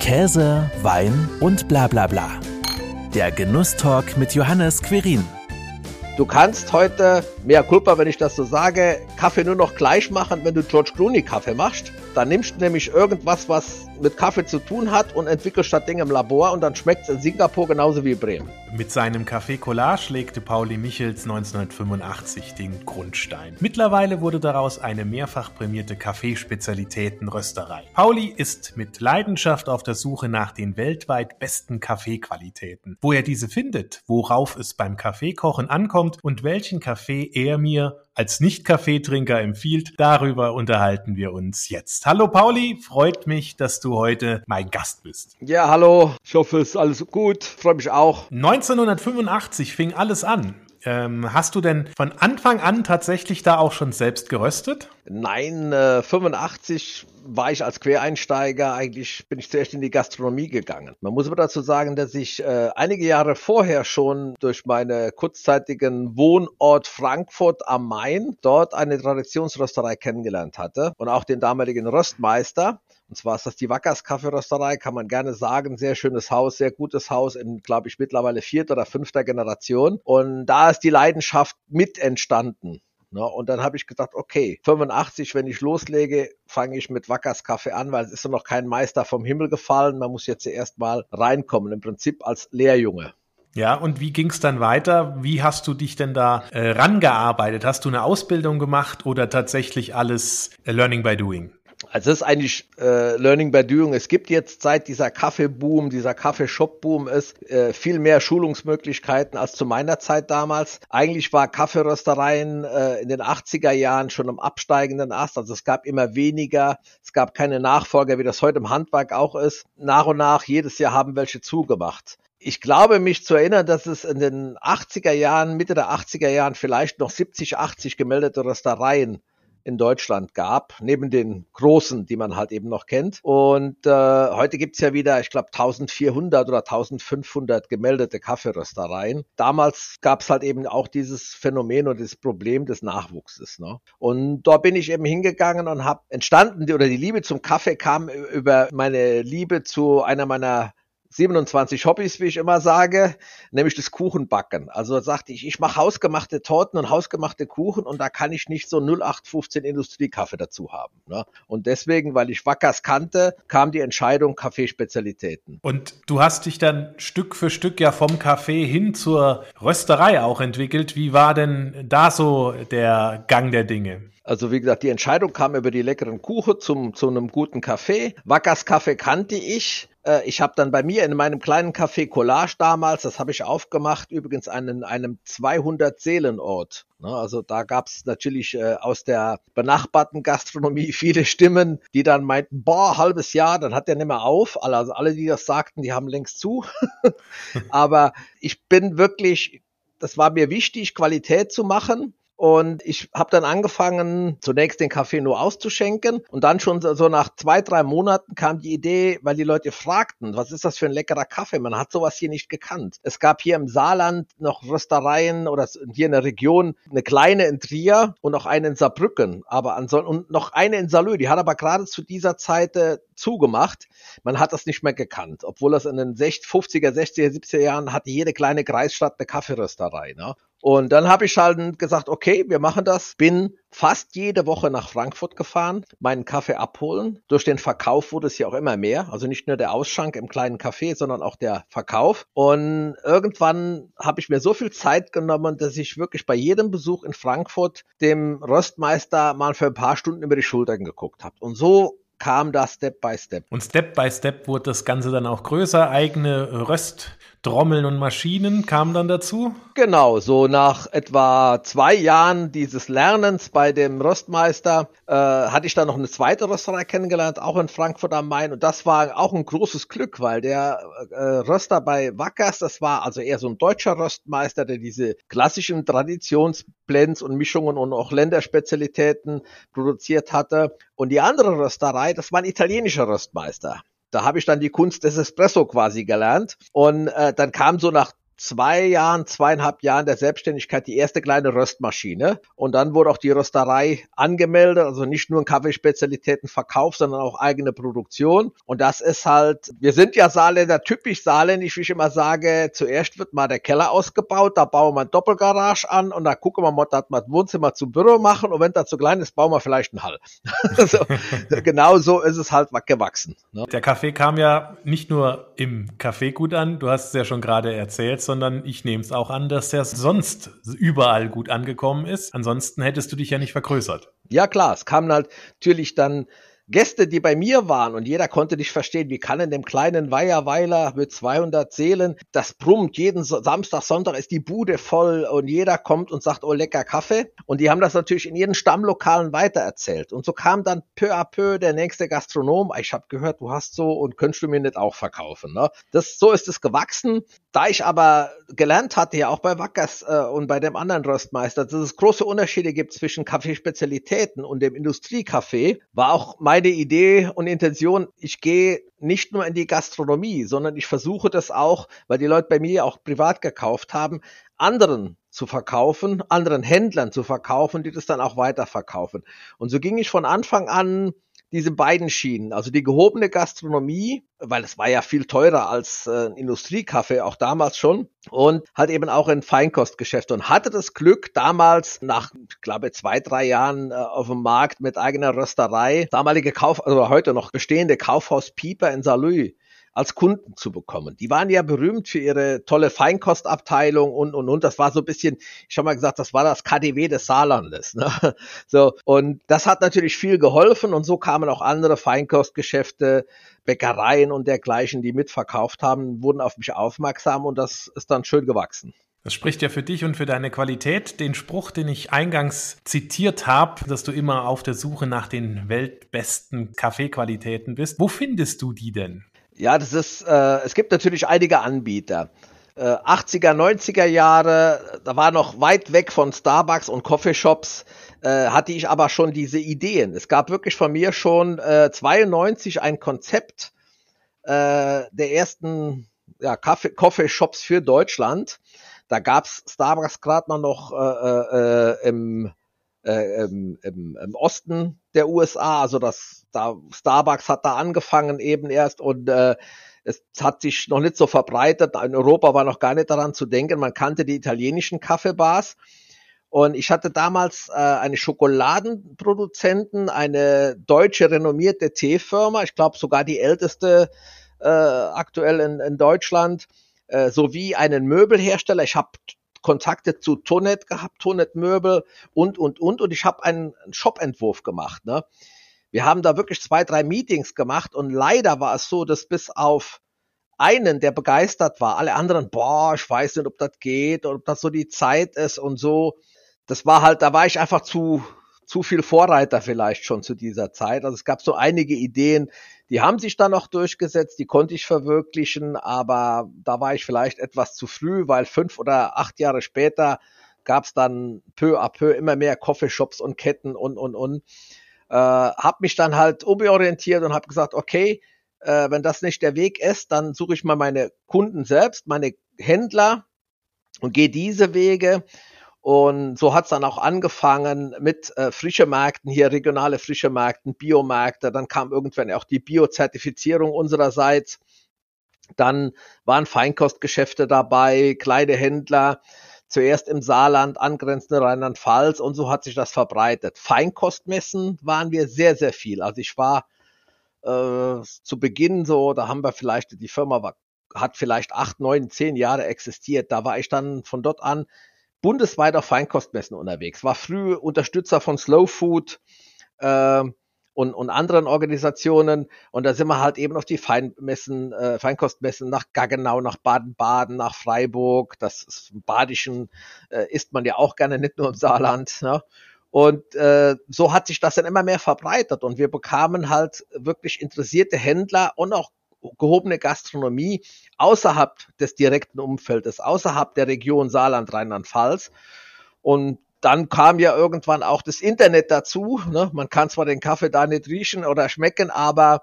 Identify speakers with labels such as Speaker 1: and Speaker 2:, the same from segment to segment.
Speaker 1: Käse, Wein und bla bla bla. Der Genusstalk mit Johannes Querin.
Speaker 2: Du kannst heute, mehr Culpa, wenn ich das so sage, Kaffee nur noch gleich machen, wenn du George Clooney Kaffee machst. Dann nimmst du nämlich irgendwas, was mit Kaffee zu tun hat und entwickelst das Ding im Labor und dann schmeckt es in Singapur genauso wie in Bremen.
Speaker 3: Mit seinem Café Collage legte Pauli Michels 1985 den Grundstein. Mittlerweile wurde daraus eine mehrfach prämierte Kaffeespezialitätenrösterei. Pauli ist mit Leidenschaft auf der Suche nach den weltweit besten Kaffeequalitäten. Wo er diese findet, worauf es beim Kaffeekochen ankommt und welchen Kaffee er mir als Nicht-Kaffeetrinker empfiehlt, darüber unterhalten wir uns jetzt. Hallo Pauli, freut mich, dass du heute mein Gast bist.
Speaker 2: Ja, hallo, ich hoffe, es ist alles gut, freue mich auch.
Speaker 3: 1985 fing alles an. Ähm, hast du denn von Anfang an tatsächlich da auch schon selbst geröstet?
Speaker 2: Nein, äh, 85 war ich als Quereinsteiger eigentlich, bin ich zuerst in die Gastronomie gegangen. Man muss aber dazu sagen, dass ich äh, einige Jahre vorher schon durch meine kurzzeitigen Wohnort Frankfurt am Main dort eine Traditionsrösterei kennengelernt hatte und auch den damaligen Röstmeister. Und zwar ist das die Wackers Kaffeerösterei, kann man gerne sagen. Sehr schönes Haus, sehr gutes Haus in, glaube ich, mittlerweile vierter oder fünfter Generation. Und da ist die Leidenschaft mit entstanden. Ne? Und dann habe ich gedacht, okay, 85, wenn ich loslege, fange ich mit Wackers Kaffee an, weil es ist ja noch kein Meister vom Himmel gefallen. Man muss jetzt erst mal reinkommen, im Prinzip als Lehrjunge.
Speaker 3: Ja, und wie ging es dann weiter? Wie hast du dich denn da äh, rangearbeitet? Hast du eine Ausbildung gemacht oder tatsächlich alles äh, Learning by Doing?
Speaker 2: Also das ist eigentlich äh, Learning by Doing. Es gibt jetzt seit dieser Kaffeeboom, dieser Kaffeeshop-Boom ist, äh, viel mehr Schulungsmöglichkeiten als zu meiner Zeit damals. Eigentlich war Kaffeeröstereien äh, in den 80er Jahren schon im absteigenden Ast. Also es gab immer weniger. Es gab keine Nachfolger, wie das heute im Handwerk auch ist. Nach und nach, jedes Jahr haben welche zugemacht. Ich glaube, mich zu erinnern, dass es in den 80er Jahren, Mitte der 80er Jahren vielleicht noch 70, 80 gemeldete Röstereien in Deutschland gab, neben den großen, die man halt eben noch kennt. Und äh, heute gibt's ja wieder, ich glaube, 1400 oder 1500 gemeldete Kaffeeröstereien. Damals gab's halt eben auch dieses Phänomen und das Problem des Nachwuchses. Ne? Und da bin ich eben hingegangen und habe entstanden, oder die Liebe zum Kaffee kam über meine Liebe zu einer meiner 27 Hobbys, wie ich immer sage, nämlich das Kuchenbacken. Also sagte ich, ich mache hausgemachte Torten und hausgemachte Kuchen und da kann ich nicht so 0815 Industriekaffee dazu haben. Ne? Und deswegen, weil ich Wackers kannte, kam die Entscheidung Kaffeespezialitäten.
Speaker 3: Und du hast dich dann Stück für Stück ja vom Kaffee hin zur Rösterei auch entwickelt. Wie war denn da so der Gang der Dinge?
Speaker 2: Also wie gesagt, die Entscheidung kam über die leckeren Kuchen zum, zu einem guten Kaffee. Wackers Kaffee kannte ich. Äh, ich habe dann bei mir in meinem kleinen Café Collage damals, das habe ich aufgemacht, übrigens einen, einem 200-Seelenort. Ne? Also da gab es natürlich äh, aus der benachbarten Gastronomie viele Stimmen, die dann meinten, boah, halbes Jahr, dann hat der nicht mehr auf. Also alle, die das sagten, die haben längst zu. Aber ich bin wirklich, das war mir wichtig, Qualität zu machen. Und ich habe dann angefangen, zunächst den Kaffee nur auszuschenken. Und dann schon so nach zwei, drei Monaten kam die Idee, weil die Leute fragten, was ist das für ein leckerer Kaffee? Man hat sowas hier nicht gekannt. Es gab hier im Saarland noch Röstereien oder hier in der Region eine kleine in Trier und auch eine in Saarbrücken. Aber und noch eine in Salö. Die hat aber gerade zu dieser Zeit äh, zugemacht. Man hat das nicht mehr gekannt, obwohl das in den 50er, 60er, 70er Jahren hatte jede kleine Kreisstadt eine Kaffeerösterei. Ne? Und dann habe ich halt gesagt, okay, wir machen das. Bin fast jede Woche nach Frankfurt gefahren, meinen Kaffee abholen. Durch den Verkauf wurde es ja auch immer mehr. Also nicht nur der Ausschank im kleinen Café, sondern auch der Verkauf. Und irgendwann habe ich mir so viel Zeit genommen, dass ich wirklich bei jedem Besuch in Frankfurt dem Röstmeister mal für ein paar Stunden über die Schultern geguckt habe. Und so kam das Step by Step.
Speaker 3: Und Step by Step wurde das Ganze dann auch größer, eigene Röst Trommeln und Maschinen kamen dann dazu?
Speaker 2: Genau, so nach etwa zwei Jahren dieses Lernens bei dem Röstmeister äh, hatte ich dann noch eine zweite Rösterei kennengelernt, auch in Frankfurt am Main. Und das war auch ein großes Glück, weil der äh, Röster bei Wackers, das war also eher so ein deutscher Röstmeister, der diese klassischen Traditionsblends und Mischungen und auch Länderspezialitäten produziert hatte. Und die andere Rösterei, das war ein italienischer Röstmeister. Da habe ich dann die Kunst des Espresso quasi gelernt. Und äh, dann kam so nach zwei Jahren, zweieinhalb Jahren der Selbstständigkeit die erste kleine Röstmaschine. Und dann wurde auch die Rösterei angemeldet, also nicht nur ein Kaffeespezialitätenverkauf, sondern auch eigene Produktion. Und das ist halt, wir sind ja Saarländer, typisch saarländisch, wie ich immer sage, zuerst wird mal der Keller ausgebaut, da bauen wir ein Doppelgarage an und da gucken wir mal, dass wir das Wohnzimmer zum Büro machen und wenn das zu klein ist, bauen wir vielleicht einen Hall. so, genau so ist es halt gewachsen.
Speaker 3: Ne? Der Kaffee kam ja nicht nur im Café gut an, du hast es ja schon gerade erzählt, sondern ich nehme es auch an, dass er sonst überall gut angekommen ist. Ansonsten hättest du dich ja nicht vergrößert.
Speaker 2: Ja klar, es kam halt natürlich dann Gäste, die bei mir waren und jeder konnte nicht verstehen, wie kann in dem kleinen Weiherweiler mit 200 Seelen, das brummt jeden Samstag, Sonntag ist die Bude voll und jeder kommt und sagt, oh lecker Kaffee. Und die haben das natürlich in ihren Stammlokalen weitererzählt. Und so kam dann peu à peu der nächste Gastronom, ich habe gehört, du hast so und könntest du mir nicht auch verkaufen. Ne? Das, so ist es gewachsen. Da ich aber gelernt hatte, ja auch bei Wackers äh, und bei dem anderen Röstmeister, dass es große Unterschiede gibt zwischen Kaffeespezialitäten und dem Industriekaffee, war auch meine Idee und Intention, ich gehe nicht nur in die Gastronomie, sondern ich versuche das auch, weil die Leute bei mir auch privat gekauft haben, anderen zu verkaufen, anderen Händlern zu verkaufen, die das dann auch weiterverkaufen. Und so ging ich von Anfang an diese beiden Schienen, also die gehobene Gastronomie, weil es war ja viel teurer als äh, Industriekaffee, auch damals schon, und halt eben auch ein Feinkostgeschäft und hatte das Glück, damals nach, ich glaube, zwei, drei Jahren äh, auf dem Markt mit eigener Rösterei, damalige Kauf, also heute noch bestehende Kaufhaus Pieper in Saarlouis, als Kunden zu bekommen. Die waren ja berühmt für ihre tolle Feinkostabteilung und, und, und. Das war so ein bisschen, ich habe mal gesagt, das war das KDW des Saarlandes. Ne? So, und das hat natürlich viel geholfen und so kamen auch andere Feinkostgeschäfte, Bäckereien und dergleichen, die mitverkauft haben, wurden auf mich aufmerksam und das ist dann schön gewachsen.
Speaker 3: Das spricht ja für dich und für deine Qualität. Den Spruch, den ich eingangs zitiert habe, dass du immer auf der Suche nach den weltbesten Kaffeequalitäten bist. Wo findest du die denn?
Speaker 2: Ja, das ist, äh, es gibt natürlich einige Anbieter. Äh, 80er, 90er Jahre, da war noch weit weg von Starbucks und Coffeeshops, äh, hatte ich aber schon diese Ideen. Es gab wirklich von mir schon äh, 92 ein Konzept äh, der ersten ja, Kaffee, Coffeeshops für Deutschland. Da gab's Starbucks gerade noch äh, äh, im äh, im, im, im Osten der USA. Also das da Starbucks hat da angefangen eben erst und äh, es hat sich noch nicht so verbreitet. In Europa war noch gar nicht daran zu denken. Man kannte die italienischen Kaffeebars. Und ich hatte damals äh, eine Schokoladenproduzenten, eine deutsche renommierte Teefirma, ich glaube sogar die älteste äh, aktuell in, in Deutschland, äh, sowie einen Möbelhersteller. Ich habe Kontakte zu Tonet gehabt, Tonet Möbel und, und, und. Und ich habe einen Shop-Entwurf gemacht. Ne? Wir haben da wirklich zwei, drei Meetings gemacht und leider war es so, dass bis auf einen, der begeistert war, alle anderen, boah, ich weiß nicht, ob das geht oder ob das so die Zeit ist und so. Das war halt, da war ich einfach zu, zu viel Vorreiter vielleicht schon zu dieser Zeit. Also es gab so einige Ideen, die haben sich dann noch durchgesetzt, die konnte ich verwirklichen, aber da war ich vielleicht etwas zu früh, weil fünf oder acht Jahre später gab es dann peu à peu immer mehr Coffeeshops und Ketten und, und, und. Äh, habe mich dann halt umorientiert und habe gesagt, okay, äh, wenn das nicht der Weg ist, dann suche ich mal meine Kunden selbst, meine Händler und gehe diese Wege. Und so hat's dann auch angefangen mit äh, frische Märkten, hier regionale frische Märkten, Biomärkte. Dann kam irgendwann auch die Biozertifizierung unsererseits. Dann waren Feinkostgeschäfte dabei, kleine Händler, zuerst im Saarland, angrenzende Rheinland-Pfalz und so hat sich das verbreitet. Feinkostmessen waren wir sehr, sehr viel. Also ich war äh, zu Beginn so, da haben wir vielleicht, die Firma war, hat vielleicht acht, neun, zehn Jahre existiert. Da war ich dann von dort an bundesweit auf Feinkostmessen unterwegs. War früh Unterstützer von Slow Food. Äh, und, und anderen Organisationen. Und da sind wir halt eben auf die Feinmessen, äh, Feinkostmessen nach Gaggenau, nach Baden-Baden, nach Freiburg. Das ist, im Badischen äh, isst man ja auch gerne, nicht nur im Saarland. Ne? Und äh, so hat sich das dann immer mehr verbreitet und wir bekamen halt wirklich interessierte Händler und auch gehobene Gastronomie außerhalb des direkten Umfeldes, außerhalb der Region Saarland, Rheinland-Pfalz. Und dann kam ja irgendwann auch das Internet dazu. Ne? Man kann zwar den Kaffee da nicht riechen oder schmecken, aber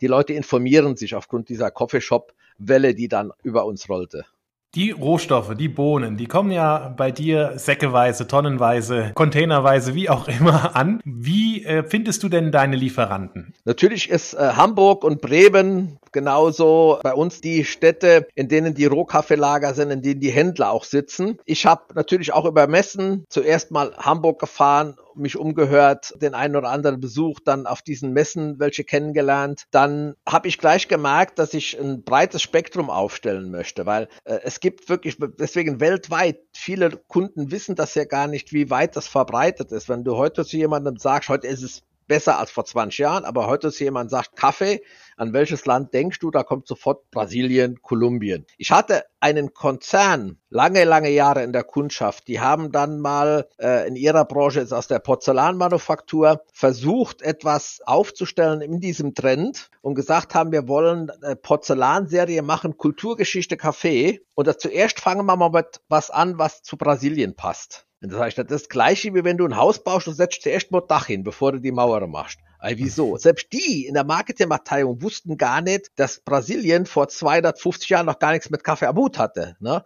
Speaker 2: die Leute informieren sich aufgrund dieser Coffeeshop-Welle, die dann über uns rollte.
Speaker 3: Die Rohstoffe, die Bohnen, die kommen ja bei dir säckeweise, tonnenweise, containerweise, wie auch immer an. Wie äh, findest du denn deine Lieferanten?
Speaker 2: Natürlich ist äh, Hamburg und Bremen genauso bei uns die Städte, in denen die Rohkaffeelager sind, in denen die Händler auch sitzen. Ich habe natürlich auch über Messen zuerst mal Hamburg gefahren mich umgehört, den einen oder anderen Besuch dann auf diesen Messen welche kennengelernt, dann habe ich gleich gemerkt, dass ich ein breites Spektrum aufstellen möchte, weil äh, es gibt wirklich deswegen weltweit viele Kunden wissen das ja gar nicht, wie weit das verbreitet ist. Wenn du heute zu jemandem sagst, heute ist es besser als vor 20 Jahren, aber heute ist jemand sagt Kaffee, an welches Land denkst du? Da kommt sofort Brasilien, Kolumbien. Ich hatte einen Konzern lange, lange Jahre in der Kundschaft. Die haben dann mal äh, in ihrer Branche, ist aus der Porzellanmanufaktur, versucht, etwas aufzustellen in diesem Trend und gesagt haben, wir wollen eine Porzellanserie machen, Kulturgeschichte Kaffee. Und das zuerst fangen wir mal mit was an, was zu Brasilien passt. Das heißt, das ist das Gleiche, wie wenn du ein Haus baust und setzt zuerst mal Dach hin, bevor du die Mauer machst. Ey, wieso? Selbst die in der Marketingabteilung wussten gar nicht, dass Brasilien vor 250 Jahren noch gar nichts mit Kaffee am Hut hatte, ne?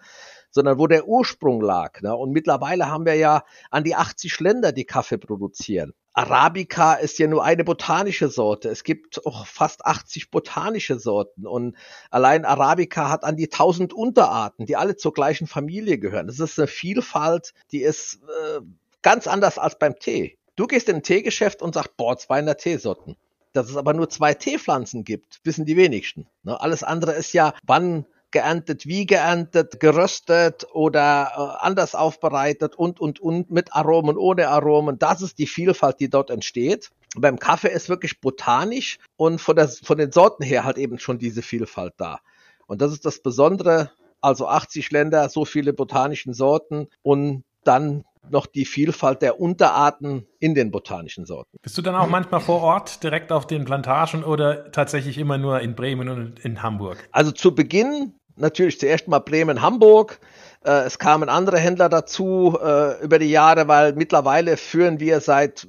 Speaker 2: Sondern wo der Ursprung lag. Ne? Und mittlerweile haben wir ja an die 80 Länder, die Kaffee produzieren. Arabica ist ja nur eine botanische Sorte. Es gibt auch fast 80 botanische Sorten und allein Arabica hat an die 1000 Unterarten, die alle zur gleichen Familie gehören. Das ist eine Vielfalt, die ist äh, ganz anders als beim Tee. Du gehst in ein Teegeschäft und sagst, boah, 200 Teesorten. Dass es aber nur zwei Teepflanzen gibt, wissen die wenigsten. Ne? Alles andere ist ja, wann geerntet, wie geerntet, geröstet oder äh, anders aufbereitet und, und, und mit Aromen, ohne Aromen. Das ist die Vielfalt, die dort entsteht. Beim Kaffee ist wirklich botanisch und von, der, von den Sorten her halt eben schon diese Vielfalt da. Und das ist das Besondere. Also 80 Länder, so viele botanischen Sorten und dann noch die Vielfalt der Unterarten in den botanischen Sorten.
Speaker 3: Bist du dann auch manchmal vor Ort direkt auf den Plantagen oder tatsächlich immer nur in Bremen und in Hamburg?
Speaker 2: Also zu Beginn natürlich zuerst mal Bremen, Hamburg. Äh, es kamen andere Händler dazu äh, über die Jahre, weil mittlerweile führen wir seit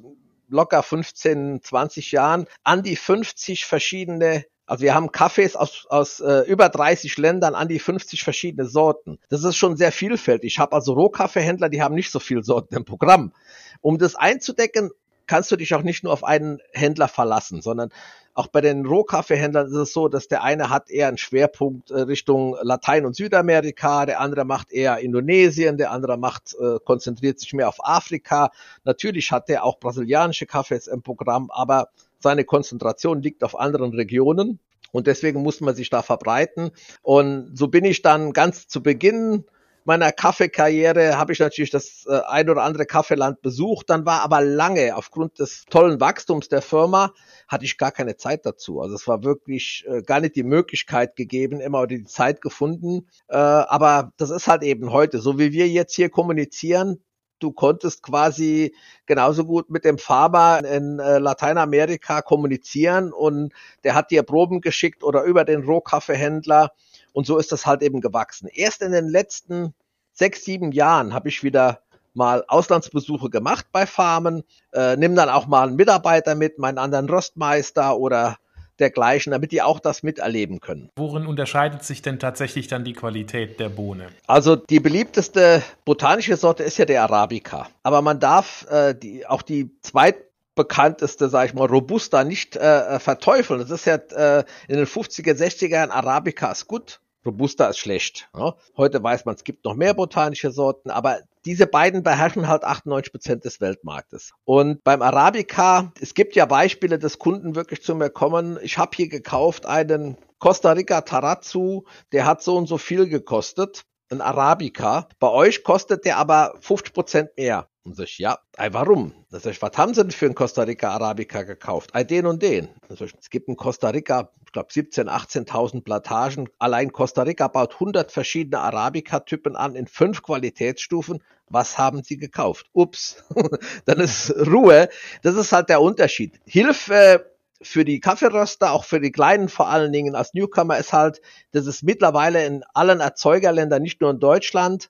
Speaker 2: locker 15, 20 Jahren an die 50 verschiedene also wir haben Kaffees aus, aus äh, über 30 Ländern an die 50 verschiedene Sorten. Das ist schon sehr vielfältig. Ich habe also Rohkaffeehändler, die haben nicht so viele Sorten im Programm. Um das einzudecken, kannst du dich auch nicht nur auf einen Händler verlassen, sondern auch bei den Rohkaffeehändlern ist es so, dass der eine hat eher einen Schwerpunkt äh, Richtung Latein- und Südamerika, der andere macht eher Indonesien, der andere macht, äh, konzentriert sich mehr auf Afrika. Natürlich hat der auch brasilianische Kaffees im Programm, aber seine Konzentration liegt auf anderen Regionen. Und deswegen muss man sich da verbreiten. Und so bin ich dann ganz zu Beginn meiner Kaffeekarriere habe ich natürlich das äh, ein oder andere Kaffeeland besucht, dann war aber lange aufgrund des tollen Wachstums der Firma hatte ich gar keine Zeit dazu. Also es war wirklich äh, gar nicht die Möglichkeit gegeben, immer oder die Zeit gefunden. Äh, aber das ist halt eben heute, so wie wir jetzt hier kommunizieren, du konntest quasi genauso gut mit dem Farmer in äh, Lateinamerika kommunizieren und der hat dir Proben geschickt oder über den Rohkaffeehändler und so ist das halt eben gewachsen. Erst in den letzten sechs, sieben Jahren habe ich wieder mal Auslandsbesuche gemacht bei Farmen, äh, nimm dann auch mal einen Mitarbeiter mit, meinen anderen Röstmeister oder dergleichen, damit die auch das miterleben können.
Speaker 3: Worin unterscheidet sich denn tatsächlich dann die Qualität der Bohne?
Speaker 2: Also die beliebteste botanische Sorte ist ja der Arabica. Aber man darf äh, die, auch die zweitbekannteste, sage ich mal, Robusta nicht äh, verteufeln. Das ist ja äh, in den 50er, 60er Jahren Arabica ist gut, Robusta ist schlecht. Ja. Heute weiß man, es gibt noch mehr botanische Sorten, aber diese beiden beherrschen halt 98 Prozent des Weltmarktes. Und beim Arabica, es gibt ja Beispiele, dass Kunden wirklich zu mir kommen. Ich habe hier gekauft einen Costa Rica Tarazzu, der hat so und so viel gekostet ein Arabica. Bei euch kostet der aber 50 Prozent mehr. Und sag ich, ja, warum? Das heißt, was haben sie denn für einen Costa Rica Arabica gekauft? Ei, den und den. Also, es gibt in Costa Rica, ich glaube, 17.000, 18.000 Plantagen. Allein Costa Rica baut 100 verschiedene Arabica-Typen an in fünf Qualitätsstufen. Was haben sie gekauft? Ups, dann ist Ruhe. Das ist halt der Unterschied. Hilfe für die Kaffeeröster, auch für die Kleinen vor allen Dingen als Newcomer ist halt, dass es mittlerweile in allen Erzeugerländern, nicht nur in Deutschland,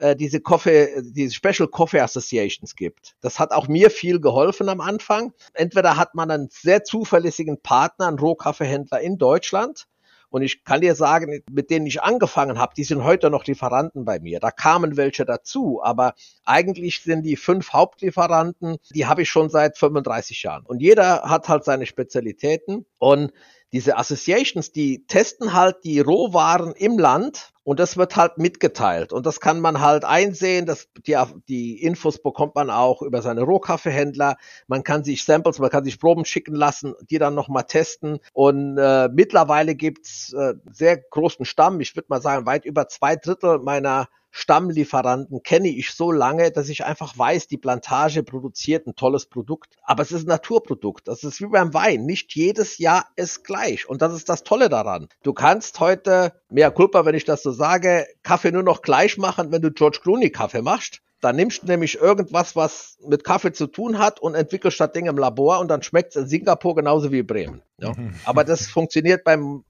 Speaker 2: äh, diese Coffee, diese Special Coffee Associations gibt. Das hat auch mir viel geholfen am Anfang. Entweder hat man einen sehr zuverlässigen Partner, einen Rohkaffeehändler in Deutschland, Und ich kann dir sagen, mit denen ich angefangen habe, die sind heute noch Lieferanten bei mir. Da kamen welche dazu, aber eigentlich sind die fünf Hauptlieferanten, die habe ich schon seit 35 Jahren. Und jeder hat halt seine Spezialitäten und diese Associations, die testen halt die Rohwaren im Land und das wird halt mitgeteilt. Und das kann man halt einsehen. dass die, die Infos bekommt man auch über seine Rohkaffeehändler. Man kann sich Samples, man kann sich Proben schicken lassen, die dann nochmal testen. Und äh, mittlerweile gibt's äh, sehr großen Stamm. Ich würde mal sagen, weit über zwei Drittel meiner Stammlieferanten kenne ich so lange, dass ich einfach weiß, die Plantage produziert ein tolles Produkt. Aber es ist ein Naturprodukt. Das ist wie beim Wein. Nicht jedes Jahr ist gleich. Und das ist das Tolle daran. Du kannst heute, mehr Culpa, wenn ich das so sage, Kaffee nur noch gleich machen, wenn du George Clooney Kaffee machst. Da nimmst du nämlich irgendwas, was mit Kaffee zu tun hat und entwickelst das Ding im Labor und dann schmeckt es in Singapur genauso wie in Bremen. Ja. Aber das funktioniert beim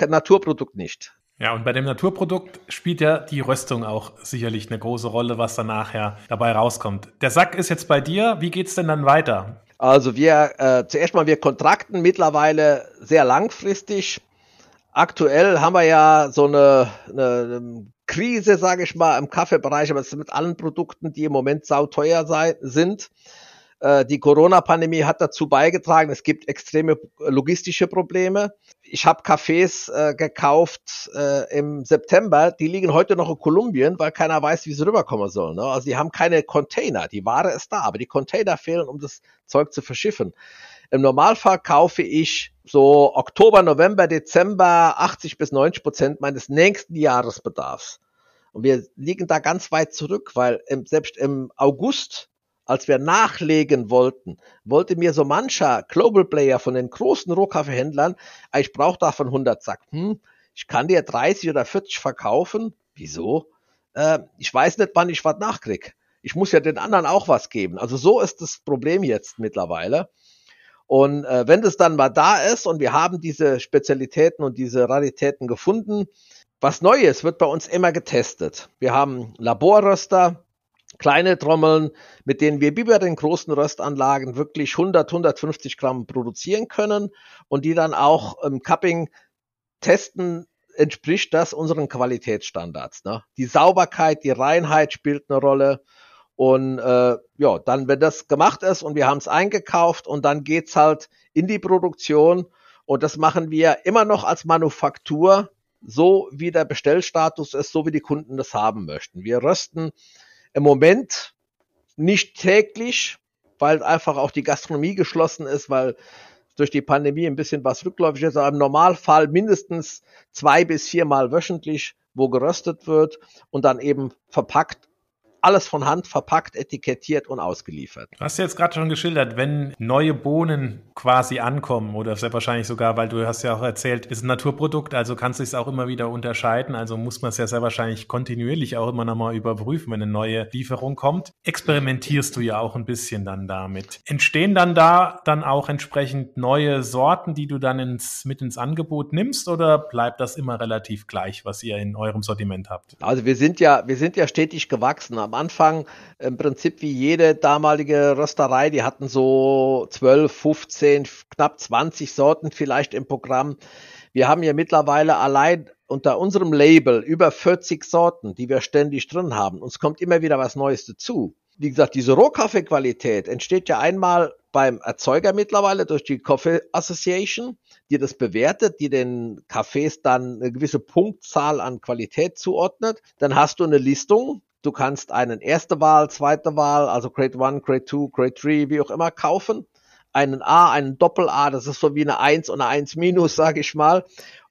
Speaker 2: Naturprodukt nicht.
Speaker 3: Ja, und bei dem Naturprodukt spielt ja die Röstung auch sicherlich eine große Rolle, was dann nachher dabei rauskommt. Der Sack ist jetzt bei dir. Wie geht's denn dann weiter?
Speaker 2: Also wir äh, zuerst mal wir kontrakten mittlerweile sehr langfristig. Aktuell haben wir ja so eine, eine Krise, sage ich mal, im Kaffeebereich, aber es ist mit allen Produkten, die im Moment sauteuer sind. Äh, die Corona-Pandemie hat dazu beigetragen, es gibt extreme logistische Probleme. Ich habe Cafés äh, gekauft äh, im September, die liegen heute noch in Kolumbien, weil keiner weiß, wie sie rüberkommen sollen. Ne? Also die haben keine Container, die Ware ist da, aber die Container fehlen, um das Zeug zu verschiffen. Im Normalfall kaufe ich so Oktober, November, Dezember 80 bis 90 Prozent meines nächsten Jahresbedarfs. Und wir liegen da ganz weit zurück, weil im, selbst im August als wir nachlegen wollten, wollte mir so mancher Global Player von den großen Rohkaffeehändlern, ich brauche davon 100 Sack. Hm, ich kann dir 30 oder 40 verkaufen. Wieso? Äh, ich weiß nicht, wann ich was nachkrieg. Ich muss ja den anderen auch was geben. Also so ist das Problem jetzt mittlerweile. Und äh, wenn das dann mal da ist und wir haben diese Spezialitäten und diese Raritäten gefunden, was Neues wird bei uns immer getestet. Wir haben Laborröster, kleine Trommeln, mit denen wir wie bei den großen Röstanlagen wirklich 100, 150 Gramm produzieren können und die dann auch im Cupping testen, entspricht das unseren Qualitätsstandards. Ne? Die Sauberkeit, die Reinheit spielt eine Rolle. Und äh, ja, dann, wenn das gemacht ist und wir haben es eingekauft und dann geht's halt in die Produktion und das machen wir immer noch als Manufaktur, so wie der Bestellstatus ist, so wie die Kunden das haben möchten. Wir rösten im Moment nicht täglich, weil einfach auch die Gastronomie geschlossen ist, weil durch die Pandemie ein bisschen was rückläufig ist, aber im Normalfall mindestens zwei bis viermal wöchentlich, wo geröstet wird und dann eben verpackt alles von Hand verpackt, etikettiert und ausgeliefert.
Speaker 3: Du hast jetzt gerade schon geschildert, wenn neue Bohnen quasi ankommen oder sehr wahrscheinlich sogar, weil du hast ja auch erzählt, ist ein Naturprodukt, also kannst du es auch immer wieder unterscheiden, also muss man es ja sehr wahrscheinlich kontinuierlich auch immer nochmal überprüfen, wenn eine neue Lieferung kommt. Experimentierst du ja auch ein bisschen dann damit. Entstehen dann da dann auch entsprechend neue Sorten, die du dann ins, mit ins Angebot nimmst oder bleibt das immer relativ gleich, was ihr in eurem Sortiment habt?
Speaker 2: Also wir sind ja, wir sind ja stetig gewachsen am Anfang im Prinzip wie jede damalige Rösterei, die hatten so 12, 15, knapp 20 Sorten vielleicht im Programm. Wir haben ja mittlerweile allein unter unserem Label über 40 Sorten, die wir ständig drin haben. Uns kommt immer wieder was Neues dazu. Wie gesagt, diese Rohkaffeequalität entsteht ja einmal beim Erzeuger mittlerweile durch die Coffee Association, die das bewertet, die den Kaffees dann eine gewisse Punktzahl an Qualität zuordnet. Dann hast du eine Listung, Du kannst einen erste Wahl, zweite Wahl, also Grade 1, Grade 2, Grade 3, wie auch immer kaufen. Einen A, einen Doppel-A, das ist so wie eine 1 und eine 1 minus, sage ich mal.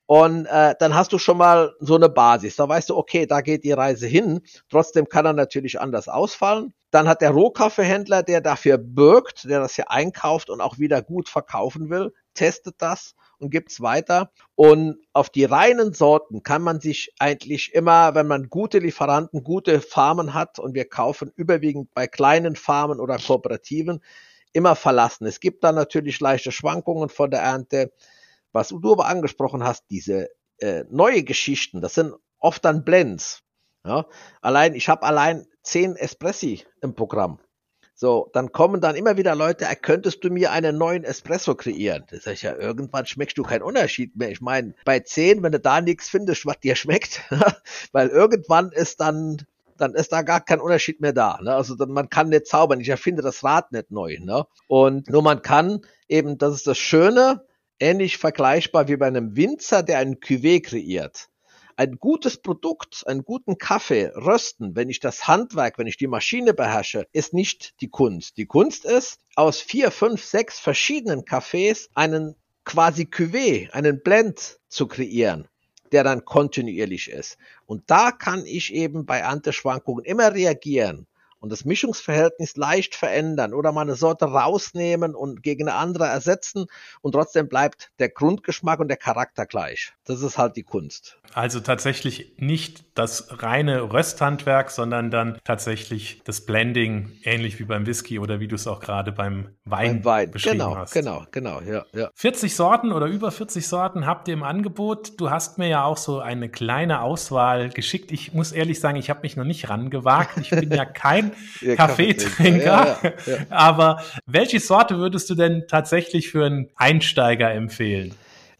Speaker 2: Und äh, dann hast du schon mal so eine Basis. Da weißt du, okay, da geht die Reise hin. Trotzdem kann er natürlich anders ausfallen. Dann hat der Rohkaffeehändler, der dafür birgt, der das hier einkauft und auch wieder gut verkaufen will, testet das und gibt's weiter. Und auf die reinen Sorten kann man sich eigentlich immer, wenn man gute Lieferanten, gute Farmen hat und wir kaufen überwiegend bei kleinen Farmen oder Kooperativen, immer verlassen. Es gibt da natürlich leichte Schwankungen von der Ernte. Was du aber angesprochen hast, diese äh, neue Geschichten, das sind oft dann Blends. Ja? Allein, ich habe allein zehn Espressi im Programm. So, dann kommen dann immer wieder Leute, äh, könntest du mir einen neuen Espresso kreieren? Das sag ich ja, irgendwann schmeckst du keinen Unterschied mehr. Ich meine, bei 10, wenn du da nichts findest, was dir schmeckt, weil irgendwann ist dann, dann ist da gar kein Unterschied mehr da. Ne? Also man kann nicht zaubern. Ich erfinde das Rad nicht neu. Ne? Und nur man kann eben, das ist das Schöne, ähnlich vergleichbar wie bei einem Winzer, der einen Cuvée kreiert ein gutes Produkt, einen guten Kaffee rösten, wenn ich das Handwerk, wenn ich die Maschine beherrsche, ist nicht die Kunst. Die Kunst ist, aus vier, fünf, sechs verschiedenen Kaffees einen quasi Cuvée, einen Blend zu kreieren der dann kontinuierlich ist. Und da kann ich eben bei Anteschwankungen immer reagieren und das Mischungsverhältnis leicht verändern oder mal eine Sorte rausnehmen und gegen eine andere ersetzen und trotzdem bleibt der Grundgeschmack und der Charakter gleich. Das ist halt die Kunst.
Speaker 3: Also tatsächlich nicht das reine Rösthandwerk, sondern dann tatsächlich das Blending, ähnlich wie beim Whisky oder wie du es auch gerade beim Wein, beim Wein. beschrieben
Speaker 2: genau,
Speaker 3: hast.
Speaker 2: Genau, genau, ja, ja.
Speaker 3: 40 Sorten oder über 40 Sorten habt ihr im Angebot. Du hast mir ja auch so eine kleine Auswahl geschickt. Ich muss ehrlich sagen, ich habe mich noch nicht rangewagt. Ich bin ja kein Kaffeetrinker. Ja, ja, ja, Aber welche Sorte würdest du denn tatsächlich für einen Einsteiger empfehlen?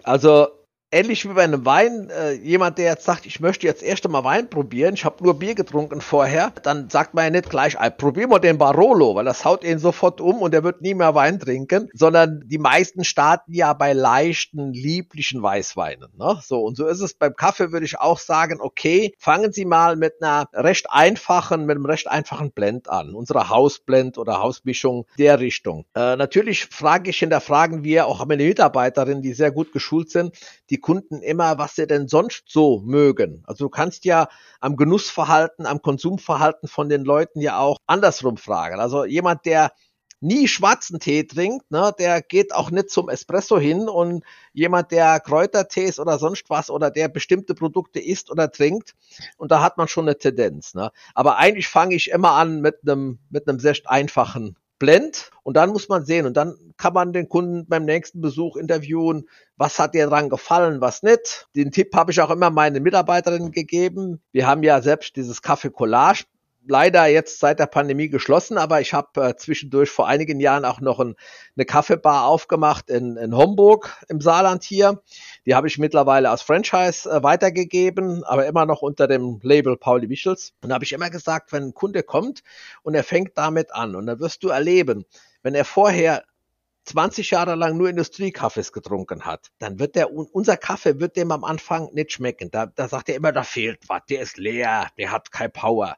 Speaker 2: Also ähnlich wie bei einem Wein, äh, jemand, der jetzt sagt, ich möchte jetzt erst einmal Wein probieren, ich habe nur Bier getrunken vorher, dann sagt man ja nicht gleich, probieren wir den Barolo, weil das haut ihn sofort um und er wird nie mehr Wein trinken, sondern die meisten starten ja bei leichten, lieblichen Weißweinen. Ne? So, und so ist es beim Kaffee, würde ich auch sagen, okay, fangen Sie mal mit einer recht einfachen, mit einem recht einfachen Blend an. Unsere Hausblend oder Hausmischung der Richtung. Äh, natürlich frage ich, hinterfragen wir auch meine Mitarbeiterinnen, die sehr gut geschult sind, die die Kunden immer, was sie denn sonst so mögen. Also du kannst ja am Genussverhalten, am Konsumverhalten von den Leuten ja auch andersrum fragen. Also jemand, der nie schwarzen Tee trinkt, ne, der geht auch nicht zum Espresso hin und jemand, der Kräutertees oder sonst was oder der bestimmte Produkte isst oder trinkt und da hat man schon eine Tendenz. Ne. Aber eigentlich fange ich immer an mit einem mit einem sehr einfachen Blend und dann muss man sehen und dann kann man den Kunden beim nächsten Besuch interviewen, was hat dir dran gefallen, was nicht. Den Tipp habe ich auch immer meinen Mitarbeiterinnen gegeben. Wir haben ja selbst dieses Kaffee Collage leider jetzt seit der Pandemie geschlossen, aber ich habe äh, zwischendurch vor einigen Jahren auch noch ein, eine Kaffeebar aufgemacht in, in Homburg im Saarland hier. Die habe ich mittlerweile als Franchise äh, weitergegeben, aber immer noch unter dem Label Pauli Michels. Und da habe ich immer gesagt, wenn ein Kunde kommt und er fängt damit an und dann wirst du erleben, wenn er vorher 20 Jahre lang nur Industriekaffees getrunken hat, dann wird der, unser Kaffee wird dem am Anfang nicht schmecken. Da, da sagt er immer, da fehlt was, der ist leer, der hat keine Power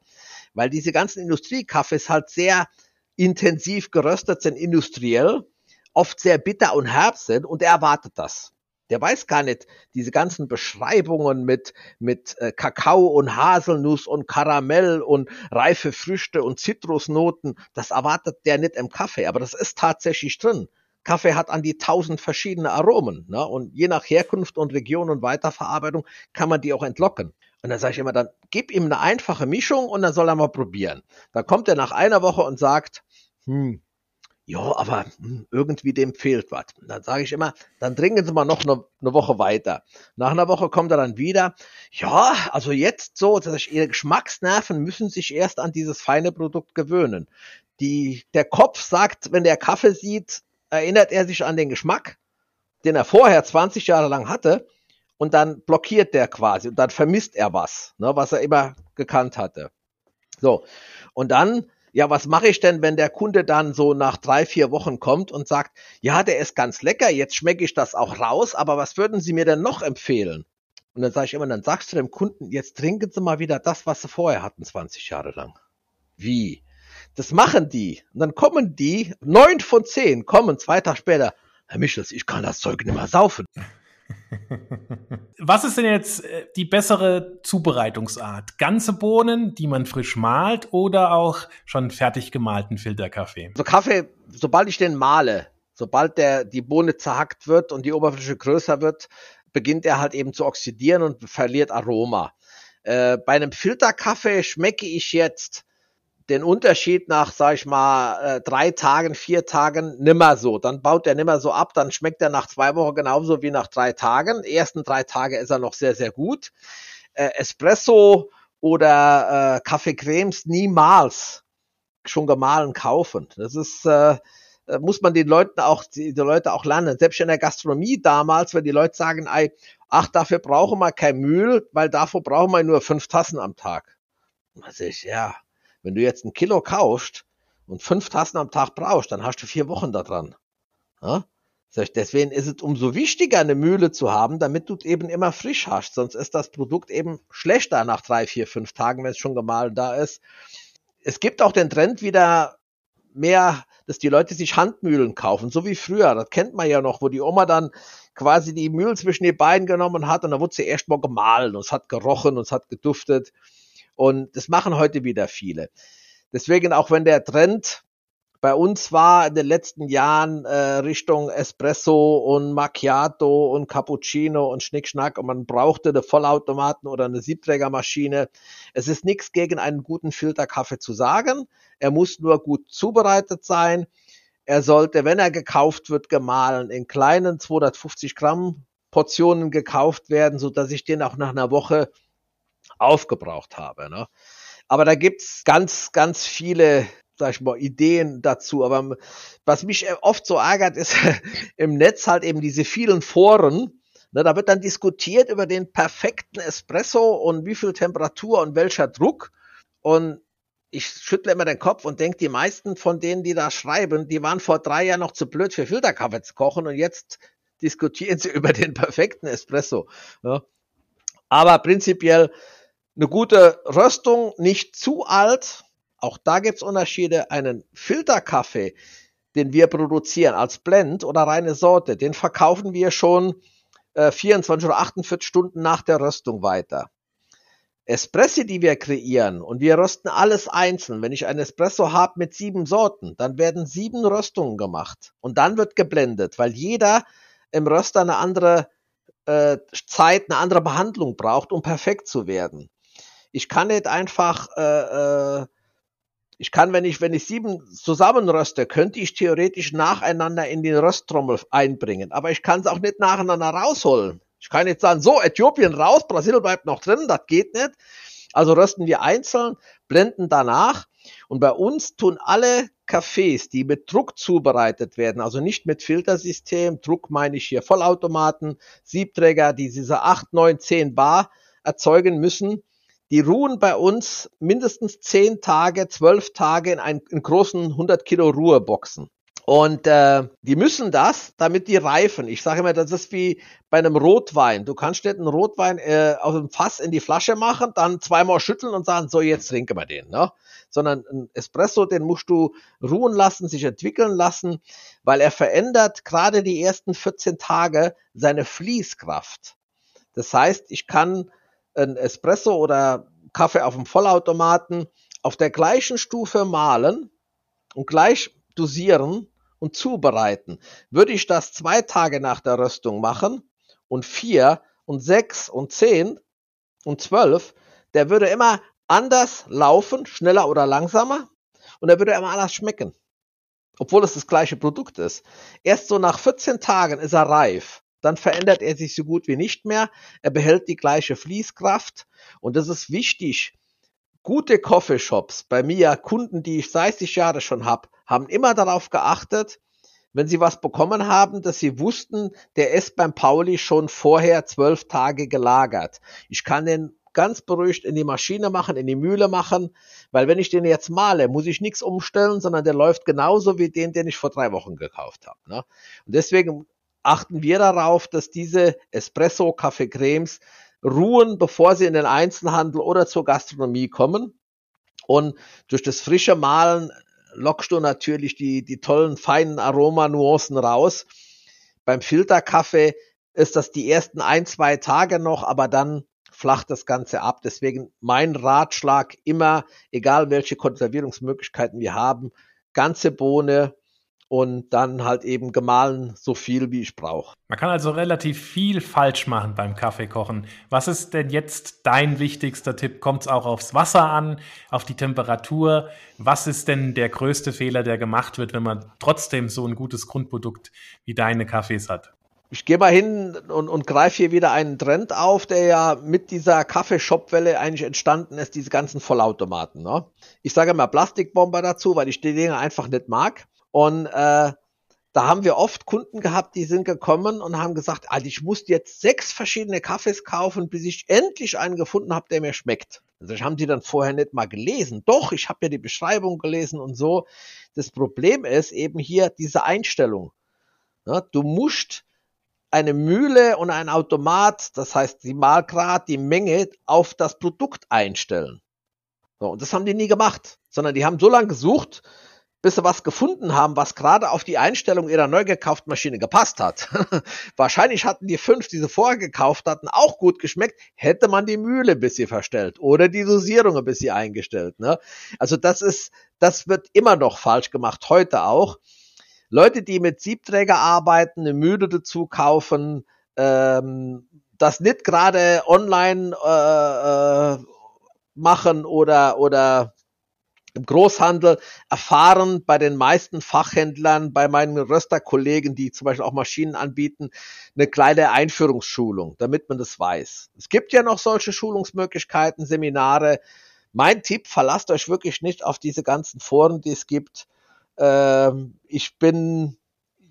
Speaker 2: weil diese ganzen Industriekaffees halt sehr intensiv geröstet sind, industriell, oft sehr bitter und herb sind und er erwartet das. Der weiß gar nicht, diese ganzen Beschreibungen mit, mit äh, Kakao und Haselnuss und Karamell und reife Früchte und Zitrusnoten, das erwartet der nicht im Kaffee, aber das ist tatsächlich drin. Kaffee hat an die tausend verschiedene Aromen. Ne? Und je nach Herkunft und Region und Weiterverarbeitung kann man die auch entlocken. Und dann sage ich immer, dann gib ihm eine einfache Mischung und dann soll er mal probieren. Dann kommt er nach einer Woche und sagt, hm, ja, aber hm, irgendwie dem fehlt was. Dann sage ich immer, dann trinken Sie mal noch eine, eine, Woche weiter. Nach einer Woche kommt er dann wieder. Ja, also jetzt so, dass ich, Ihre Geschmacksnerven müssen sich erst an dieses feine Produkt gewöhnen. Die, der Kopf sagt, wenn der Kaffee sieht, erinnert er sich an den Geschmack, den er vorher 20 Jahre lang hatte und dann blockiert der quasi und dann vermisst er was, ne, was er immer gekannt hatte. So, und dann, ja, was mache ich denn, wenn der Kunde dann so nach drei, vier Wochen kommt und sagt, ja, der ist ganz lecker, jetzt schmecke ich das auch raus, aber was würden Sie mir denn noch empfehlen? Und dann sage ich immer, dann sagst du dem Kunden, jetzt trinken Sie mal wieder das, was Sie vorher hatten, 20 Jahre lang. Wie? Das machen die. Und dann kommen die, neun von zehn kommen zwei Tage später, Herr Michels, ich kann das Zeug nicht mehr saufen.
Speaker 3: Was ist denn jetzt äh, die bessere Zubereitungsart? Ganze Bohnen, die man frisch malt oder auch schon fertig gemalten Filterkaffee?
Speaker 2: So Kaffee, sobald ich den male, sobald der, die Bohne zerhackt wird und die Oberfläche größer wird, beginnt er halt eben zu oxidieren und verliert Aroma. Äh, bei einem Filterkaffee schmecke ich jetzt den Unterschied nach, sag ich mal, äh, drei Tagen, vier Tagen nimmer so. Dann baut er nimmer so ab, dann schmeckt er nach zwei Wochen genauso wie nach drei Tagen. Die ersten drei Tage ist er noch sehr, sehr gut. Äh, Espresso oder äh, Kaffee Cremes niemals schon gemahlen kaufen. Das ist, äh, äh, muss man den Leuten auch, die, die Leute auch lernen. Selbst in der Gastronomie damals, wenn die Leute sagen, ey, ach, dafür brauchen wir kein Mühl, weil davor brauchen wir nur fünf Tassen am Tag. Also ich, ja, wenn du jetzt ein Kilo kaufst und fünf Tassen am Tag brauchst, dann hast du vier Wochen da dran. Ja? Deswegen ist es umso wichtiger, eine Mühle zu haben, damit du eben immer frisch hast. Sonst ist das Produkt eben schlechter nach drei, vier, fünf Tagen, wenn es schon gemahlen da ist. Es gibt auch den Trend wieder mehr, dass die Leute sich Handmühlen kaufen, so wie früher. Das kennt man ja noch, wo die Oma dann quasi die Mühlen zwischen die Beine genommen hat und dann wurde sie erst mal gemahlen und es hat gerochen und es hat geduftet. Und das machen heute wieder viele. Deswegen, auch wenn der Trend bei uns war in den letzten Jahren äh, Richtung Espresso und Macchiato und Cappuccino und Schnickschnack und man brauchte eine Vollautomaten oder eine Siebträgermaschine. Es ist nichts gegen einen guten Filterkaffee zu sagen. Er muss nur gut zubereitet sein. Er sollte, wenn er gekauft wird, gemahlen in kleinen 250 Gramm Portionen gekauft werden, so dass ich den auch nach einer Woche aufgebraucht habe. Ne? Aber da gibt's ganz, ganz viele sag ich mal, Ideen dazu. Aber was mich oft so ärgert, ist im Netz halt eben diese vielen Foren. Ne, da wird dann diskutiert über den perfekten Espresso und wie viel Temperatur und welcher Druck. Und ich schüttle immer den Kopf und denke, die meisten von denen, die da schreiben, die waren vor drei Jahren noch zu blöd für Filterkaffee zu kochen und jetzt diskutieren sie über den perfekten Espresso. Ne? Aber prinzipiell eine gute Röstung, nicht zu alt, auch da gibt's Unterschiede. Einen Filterkaffee, den wir produzieren als Blend oder reine Sorte, den verkaufen wir schon äh, 24 oder 48 Stunden nach der Röstung weiter. Espressi, die wir kreieren, und wir rösten alles einzeln. Wenn ich ein Espresso habe mit sieben Sorten, dann werden sieben Röstungen gemacht. Und dann wird geblendet, weil jeder im Röster eine andere äh, Zeit, eine andere Behandlung braucht, um perfekt zu werden. Ich kann nicht einfach äh, äh, ich kann, wenn ich, wenn ich sieben zusammenröste, könnte ich theoretisch nacheinander in die Rösttrommel einbringen. Aber ich kann es auch nicht nacheinander rausholen. Ich kann jetzt sagen, so, Äthiopien raus, Brasilien bleibt noch drin, das geht nicht. Also rösten wir einzeln, blenden danach. Und bei uns tun alle Kaffees, die mit Druck zubereitet werden, also nicht mit Filtersystem, Druck meine ich hier Vollautomaten, Siebträger, die diese 8, 9, 10 Bar erzeugen müssen, die ruhen bei uns mindestens zehn Tage, zwölf Tage in, einen, in großen 100 Kilo Ruheboxen. Und äh, die müssen das, damit die reifen. Ich sage immer, das ist wie bei einem Rotwein. Du kannst nicht einen Rotwein äh, aus dem Fass in die Flasche machen, dann zweimal schütteln und sagen, so jetzt trinken wir den. Ne? Sondern ein Espresso, den musst du ruhen lassen, sich entwickeln lassen, weil er verändert gerade die ersten 14 Tage seine Fließkraft. Das heißt, ich kann ein Espresso oder Kaffee auf dem Vollautomaten auf der gleichen Stufe mahlen und gleich dosieren und zubereiten. Würde ich das zwei Tage nach der Röstung machen und vier und sechs und zehn und zwölf, der würde immer anders laufen, schneller oder langsamer und er würde immer anders schmecken. Obwohl es das gleiche Produkt ist. Erst so nach 14 Tagen ist er reif dann verändert er sich so gut wie nicht mehr. Er behält die gleiche Fließkraft und das ist wichtig. Gute Coffeeshops, bei mir Kunden, die ich 30 Jahre schon habe, haben immer darauf geachtet, wenn sie was bekommen haben, dass sie wussten, der ist beim Pauli schon vorher zwölf Tage gelagert. Ich kann den ganz beruhigt in die Maschine machen, in die Mühle machen, weil wenn ich den jetzt male, muss ich nichts umstellen, sondern der läuft genauso wie den, den ich vor drei Wochen gekauft habe. Ne? Und deswegen achten wir darauf, dass diese Espresso Kaffee Cremes ruhen, bevor sie in den Einzelhandel oder zur Gastronomie kommen. Und durch das frische Mahlen lockst du natürlich die, die tollen, feinen Aromanuancen raus. Beim Filterkaffee ist das die ersten ein, zwei Tage noch, aber dann flacht das Ganze ab. Deswegen mein Ratschlag immer, egal welche Konservierungsmöglichkeiten wir haben, ganze Bohne und dann halt eben gemahlen so viel, wie ich brauche.
Speaker 3: Man kann also relativ viel falsch machen beim Kaffeekochen. Was ist denn jetzt dein wichtigster Tipp? Kommt es auch aufs Wasser an, auf die Temperatur? Was ist denn der größte Fehler, der gemacht wird, wenn man trotzdem so ein gutes Grundprodukt wie deine Kaffees hat?
Speaker 2: ich gehe mal hin und, und greife hier wieder einen Trend auf, der ja mit dieser Kaffeeshop-Welle eigentlich entstanden ist, diese ganzen Vollautomaten. Ne? Ich sage mal Plastikbomber dazu, weil ich die Dinge einfach nicht mag. Und äh, da haben wir oft Kunden gehabt, die sind gekommen und haben gesagt, Alter, ich muss jetzt sechs verschiedene Kaffees kaufen, bis ich endlich einen gefunden habe, der mir schmeckt. Also ich haben die dann vorher nicht mal gelesen. Doch, ich habe ja die Beschreibung gelesen und so. Das Problem ist eben hier diese Einstellung. Ja, du musst eine Mühle und ein Automat, das heißt die Malgrad, die Menge auf das Produkt einstellen. So, und das haben die nie gemacht, sondern die haben so lange gesucht, bis sie was gefunden haben, was gerade auf die Einstellung ihrer neu gekauften Maschine gepasst hat. Wahrscheinlich hatten die fünf, die sie vorher gekauft hatten, auch gut geschmeckt, hätte man die Mühle bis sie verstellt oder die Dosierung bis sie eingestellt. Ne? Also das ist, das wird immer noch falsch gemacht, heute auch. Leute, die mit Siebträger arbeiten, eine Mühle dazu kaufen, ähm, das nicht gerade online äh, äh, machen oder oder im Großhandel erfahren bei den meisten Fachhändlern, bei meinen Rösterkollegen, die zum Beispiel auch Maschinen anbieten, eine kleine Einführungsschulung, damit man das weiß. Es gibt ja noch solche Schulungsmöglichkeiten, Seminare. Mein Tipp, verlasst euch wirklich nicht auf diese ganzen Foren, die es gibt. Ähm, ich bin,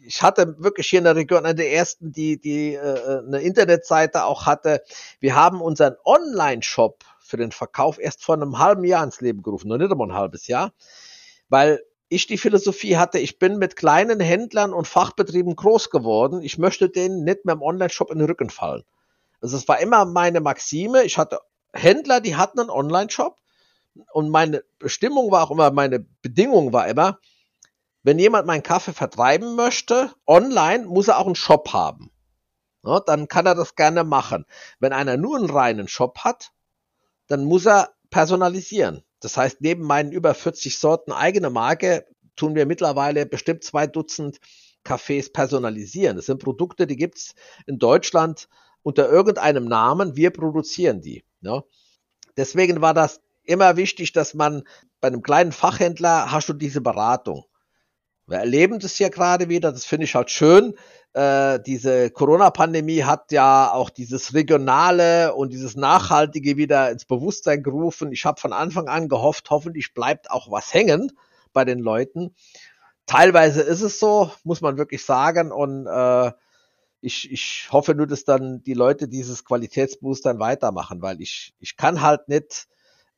Speaker 2: ich hatte wirklich hier in der Region eine der ersten, die, die äh, eine Internetseite auch hatte. Wir haben unseren Online-Shop für den Verkauf erst vor einem halben Jahr ins Leben gerufen, noch nicht einmal ein halbes Jahr, weil ich die Philosophie hatte, ich bin mit kleinen Händlern und Fachbetrieben groß geworden. Ich möchte denen nicht mehr im Online-Shop in den Rücken fallen. Also es war immer meine Maxime. Ich hatte Händler, die hatten einen Online-Shop und meine Bestimmung war auch immer, meine Bedingung war immer, wenn jemand meinen Kaffee vertreiben möchte, online muss er auch einen Shop haben. Ja, dann kann er das gerne machen. Wenn einer nur einen reinen Shop hat, dann muss er personalisieren. Das heißt, neben meinen über 40 Sorten eigene Marke tun wir mittlerweile bestimmt zwei Dutzend Cafés personalisieren. Das sind Produkte, die gibt's in Deutschland unter irgendeinem Namen. Wir produzieren die. Ja. Deswegen war das immer wichtig, dass man bei einem kleinen Fachhändler hast du diese Beratung. Wir erleben das hier gerade wieder, das finde ich halt schön. Äh, diese Corona-Pandemie hat ja auch dieses Regionale und dieses Nachhaltige wieder ins Bewusstsein gerufen. Ich habe von Anfang an gehofft, hoffentlich bleibt auch was hängen bei den Leuten. Teilweise ist es so, muss man wirklich sagen. Und äh, ich, ich hoffe nur, dass dann die Leute dieses Qualitätsboost weitermachen, weil ich, ich kann halt nicht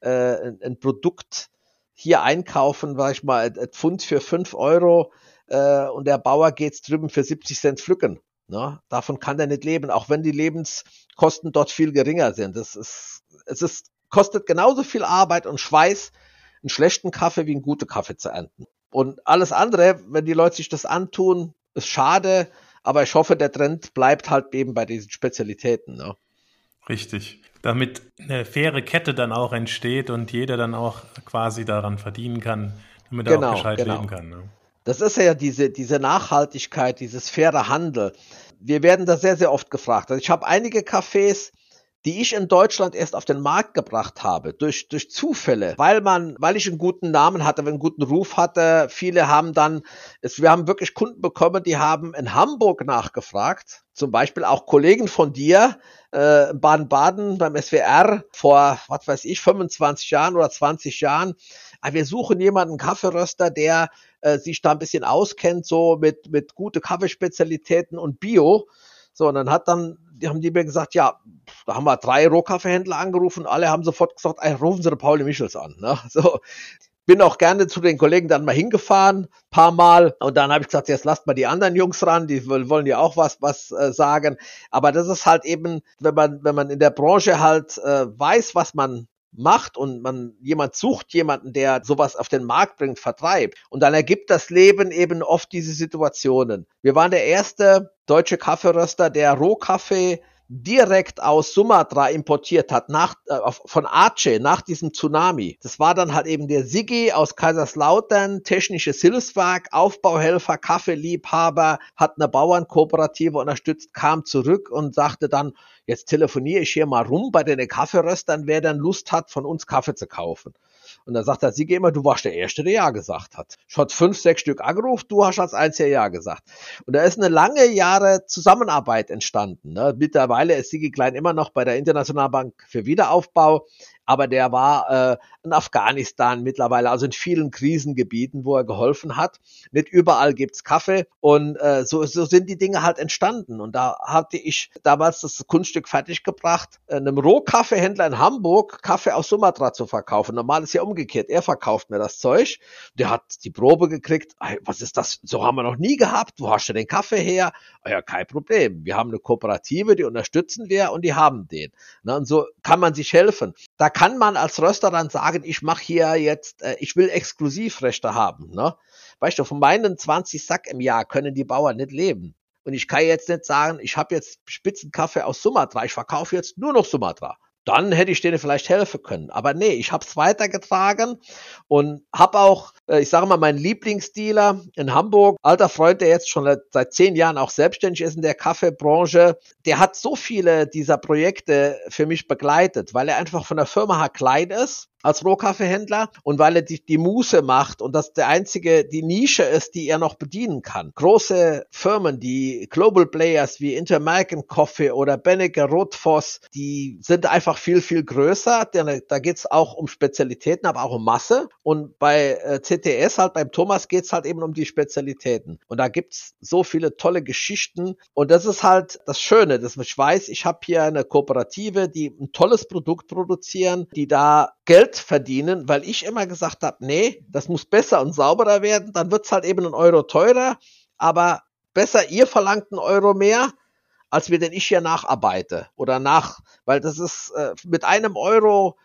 Speaker 2: äh, ein, ein Produkt hier einkaufen, war ich mal, ein Pfund für fünf Euro äh, und der Bauer geht's drüben für 70 Cent pflücken. Ne? Davon kann er nicht leben, auch wenn die Lebenskosten dort viel geringer sind. Das ist, es ist, kostet genauso viel Arbeit und Schweiß, einen schlechten Kaffee wie einen guten Kaffee zu ernten. Und alles andere, wenn die Leute sich das antun, ist schade, aber ich hoffe, der Trend bleibt halt eben bei diesen Spezialitäten. Ne?
Speaker 3: Richtig damit eine faire Kette dann auch entsteht und jeder dann auch quasi daran verdienen kann, damit er genau, auch gescheit genau. leben kann. Ne?
Speaker 2: Das ist ja diese, diese Nachhaltigkeit, dieses faire Handel. Wir werden da sehr, sehr oft gefragt. Also ich habe einige Cafés, die ich in Deutschland erst auf den Markt gebracht habe, durch, durch Zufälle, weil man, weil ich einen guten Namen hatte, einen guten Ruf hatte. Viele haben dann, es, wir haben wirklich Kunden bekommen, die haben in Hamburg nachgefragt. Zum Beispiel auch Kollegen von dir, äh, Baden-Baden beim SWR vor, was weiß ich, 25 Jahren oder 20 Jahren. Aber wir suchen jemanden, Kaffeeröster, der äh, sich da ein bisschen auskennt, so mit, mit gute Kaffeespezialitäten und Bio. So, und dann hat dann, die haben die mir gesagt, ja, da haben wir drei Rohkaffeehändler angerufen, alle haben sofort gesagt, ey, rufen Sie den Pauli Michels an. Ne? So, bin auch gerne zu den Kollegen dann mal hingefahren, paar Mal. Und dann habe ich gesagt, jetzt lasst mal die anderen Jungs ran, die wollen ja auch was, was äh, sagen. Aber das ist halt eben, wenn man, wenn man in der Branche halt äh, weiß, was man macht und man jemand sucht jemanden, der sowas auf den Markt bringt, vertreibt. Und dann ergibt das Leben eben oft diese Situationen. Wir waren der erste deutsche Kaffeeröster, der Rohkaffee direkt aus Sumatra importiert hat, nach, äh, von Aceh, nach diesem Tsunami. Das war dann halt eben der Sigi aus Kaiserslautern, technisches Hilfswerk, Aufbauhelfer, Kaffeeliebhaber, hat eine Bauernkooperative unterstützt, kam zurück und sagte dann, jetzt telefoniere ich hier mal rum bei den Kaffeeröstern, wer dann Lust hat, von uns Kaffee zu kaufen. Und dann sagt er, sie immer, du warst der Erste, der Ja gesagt hat. Ich hatte fünf, sechs Stück angerufen, du hast als einziger Ja gesagt. Und da ist eine lange Jahre Zusammenarbeit entstanden. Ne? Mittlerweile ist Sigi Klein immer noch bei der Internationalbank für Wiederaufbau aber der war äh, in Afghanistan mittlerweile, also in vielen Krisengebieten, wo er geholfen hat. Nicht überall gibt's Kaffee und äh, so, so sind die Dinge halt entstanden. Und da hatte ich damals das Kunststück fertiggebracht, einem Rohkaffeehändler in Hamburg Kaffee aus Sumatra zu verkaufen. Normal ist ja umgekehrt. Er verkauft mir das Zeug. Der hat die Probe gekriegt. Hey, was ist das? So haben wir noch nie gehabt. Wo hast du den Kaffee her? Ah ja, kein Problem. Wir haben eine Kooperative, die unterstützen wir und die haben den. Na, und so kann man sich helfen. Da kann man als Röster dann sagen, ich mache hier jetzt, äh, ich will Exklusivrechte haben. Ne? Weißt du, von meinen 20 Sack im Jahr können die Bauern nicht leben. Und ich kann jetzt nicht sagen, ich habe jetzt Spitzenkaffee aus Sumatra, ich verkaufe jetzt nur noch Sumatra dann hätte ich denen vielleicht helfen können. Aber nee, ich habe es weitergetragen und habe auch, äh, ich sage mal, meinen Lieblingsdealer in Hamburg, alter Freund, der jetzt schon seit zehn Jahren auch selbstständig ist in der Kaffeebranche, der hat so viele dieser Projekte für mich begleitet, weil er einfach von der Firma her klein ist als Rohkaffeehändler und weil er die, die Muße macht und das der einzige, die Nische ist, die er noch bedienen kann. Große Firmen, die Global Players wie Intermarken Coffee oder Benneker Rotfoss, die sind einfach viel, viel größer. Da geht's auch um Spezialitäten, aber auch um Masse. Und bei äh, CTS halt, beim Thomas geht's halt eben um die Spezialitäten. Und da gibt's so viele tolle Geschichten. Und das ist halt das Schöne, dass ich weiß, ich habe hier eine Kooperative, die ein tolles Produkt produzieren, die da Geld verdienen, weil ich immer gesagt habe, nee, das muss besser und sauberer werden, dann wird's halt eben ein Euro teurer, aber besser, ihr verlangt einen Euro mehr, als wir den ich hier nacharbeite oder nach, weil das ist äh, mit einem Euro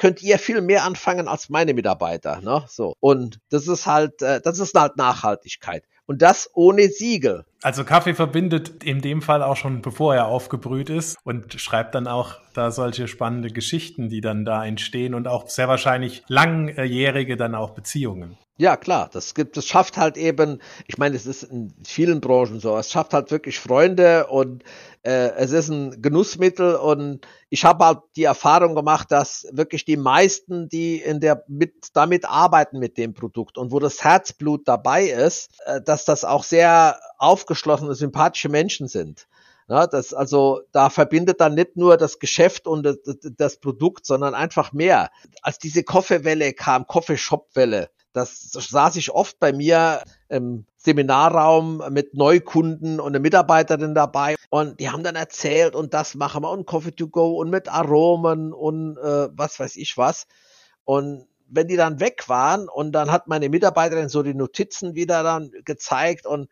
Speaker 2: könnt ihr viel mehr anfangen als meine Mitarbeiter, ne? So und das ist halt, äh, das ist halt Nachhaltigkeit und das ohne Siegel.
Speaker 3: Also Kaffee verbindet in dem Fall auch schon, bevor er aufgebrüht ist und schreibt dann auch da solche spannende Geschichten, die dann da entstehen und auch sehr wahrscheinlich langjährige dann auch Beziehungen.
Speaker 2: Ja, klar, das gibt, das schafft halt eben, ich meine, es ist in vielen Branchen so, es schafft halt wirklich Freunde und äh, es ist ein Genussmittel und ich habe halt die Erfahrung gemacht, dass wirklich die meisten, die in der mit damit arbeiten mit dem Produkt und wo das Herzblut dabei ist, äh, dass das auch sehr aufgeschlossene, sympathische Menschen sind. Ja, das, also da verbindet dann nicht nur das Geschäft und das, das Produkt, sondern einfach mehr. Als diese Coffeewelle kam, Coffeeshop-Welle, das saß ich oft bei mir im Seminarraum mit Neukunden und eine Mitarbeiterin dabei und die haben dann erzählt und das machen wir und Coffee to go und mit Aromen und äh, was weiß ich was. Und wenn die dann weg waren und dann hat meine Mitarbeiterin so die Notizen wieder dann gezeigt und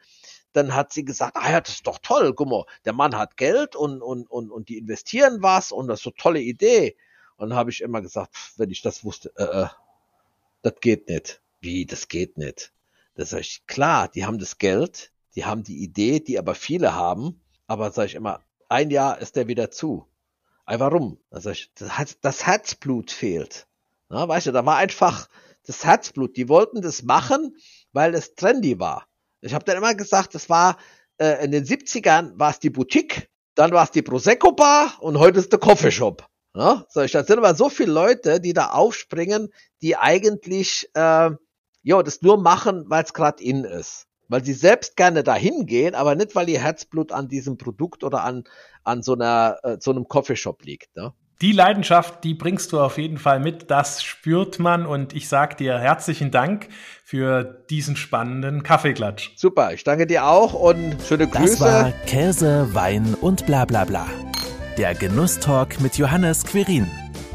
Speaker 2: dann hat sie gesagt, ah ja, das ist doch toll, guck mal, der Mann hat Geld und, und, und, und die investieren was und das ist so tolle Idee. Und dann habe ich immer gesagt, wenn ich das wusste, äh, äh, das geht nicht. Wie, das geht nicht? Das sage ich, klar, die haben das Geld, die haben die Idee, die aber viele haben, aber sage ich immer, ein Jahr ist der wieder zu. Ey, warum? Das, ich, das Herzblut fehlt. Na, weißt du, da war einfach das Herzblut. Die wollten das machen, weil es trendy war. Ich habe dann immer gesagt, das war äh, in den 70ern war es die Boutique, dann war es die Prosecco Bar und heute ist der Coffeeshop. Ja, so, da sind aber so viele Leute, die da aufspringen, die eigentlich äh, ja, das nur machen, weil es gerade in ist. Weil sie selbst gerne dahin gehen, aber nicht, weil ihr Herzblut an diesem Produkt oder an, an so einer, äh, so einem Coffeeshop liegt. Ne?
Speaker 3: Die Leidenschaft, die bringst du auf jeden Fall mit, das spürt man und ich sag dir herzlichen Dank für diesen spannenden Kaffeeklatsch.
Speaker 2: Super, ich danke dir auch und schöne Grüße.
Speaker 1: Das war Käse, Wein und bla bla bla. Der Genusstalk mit Johannes Quirin.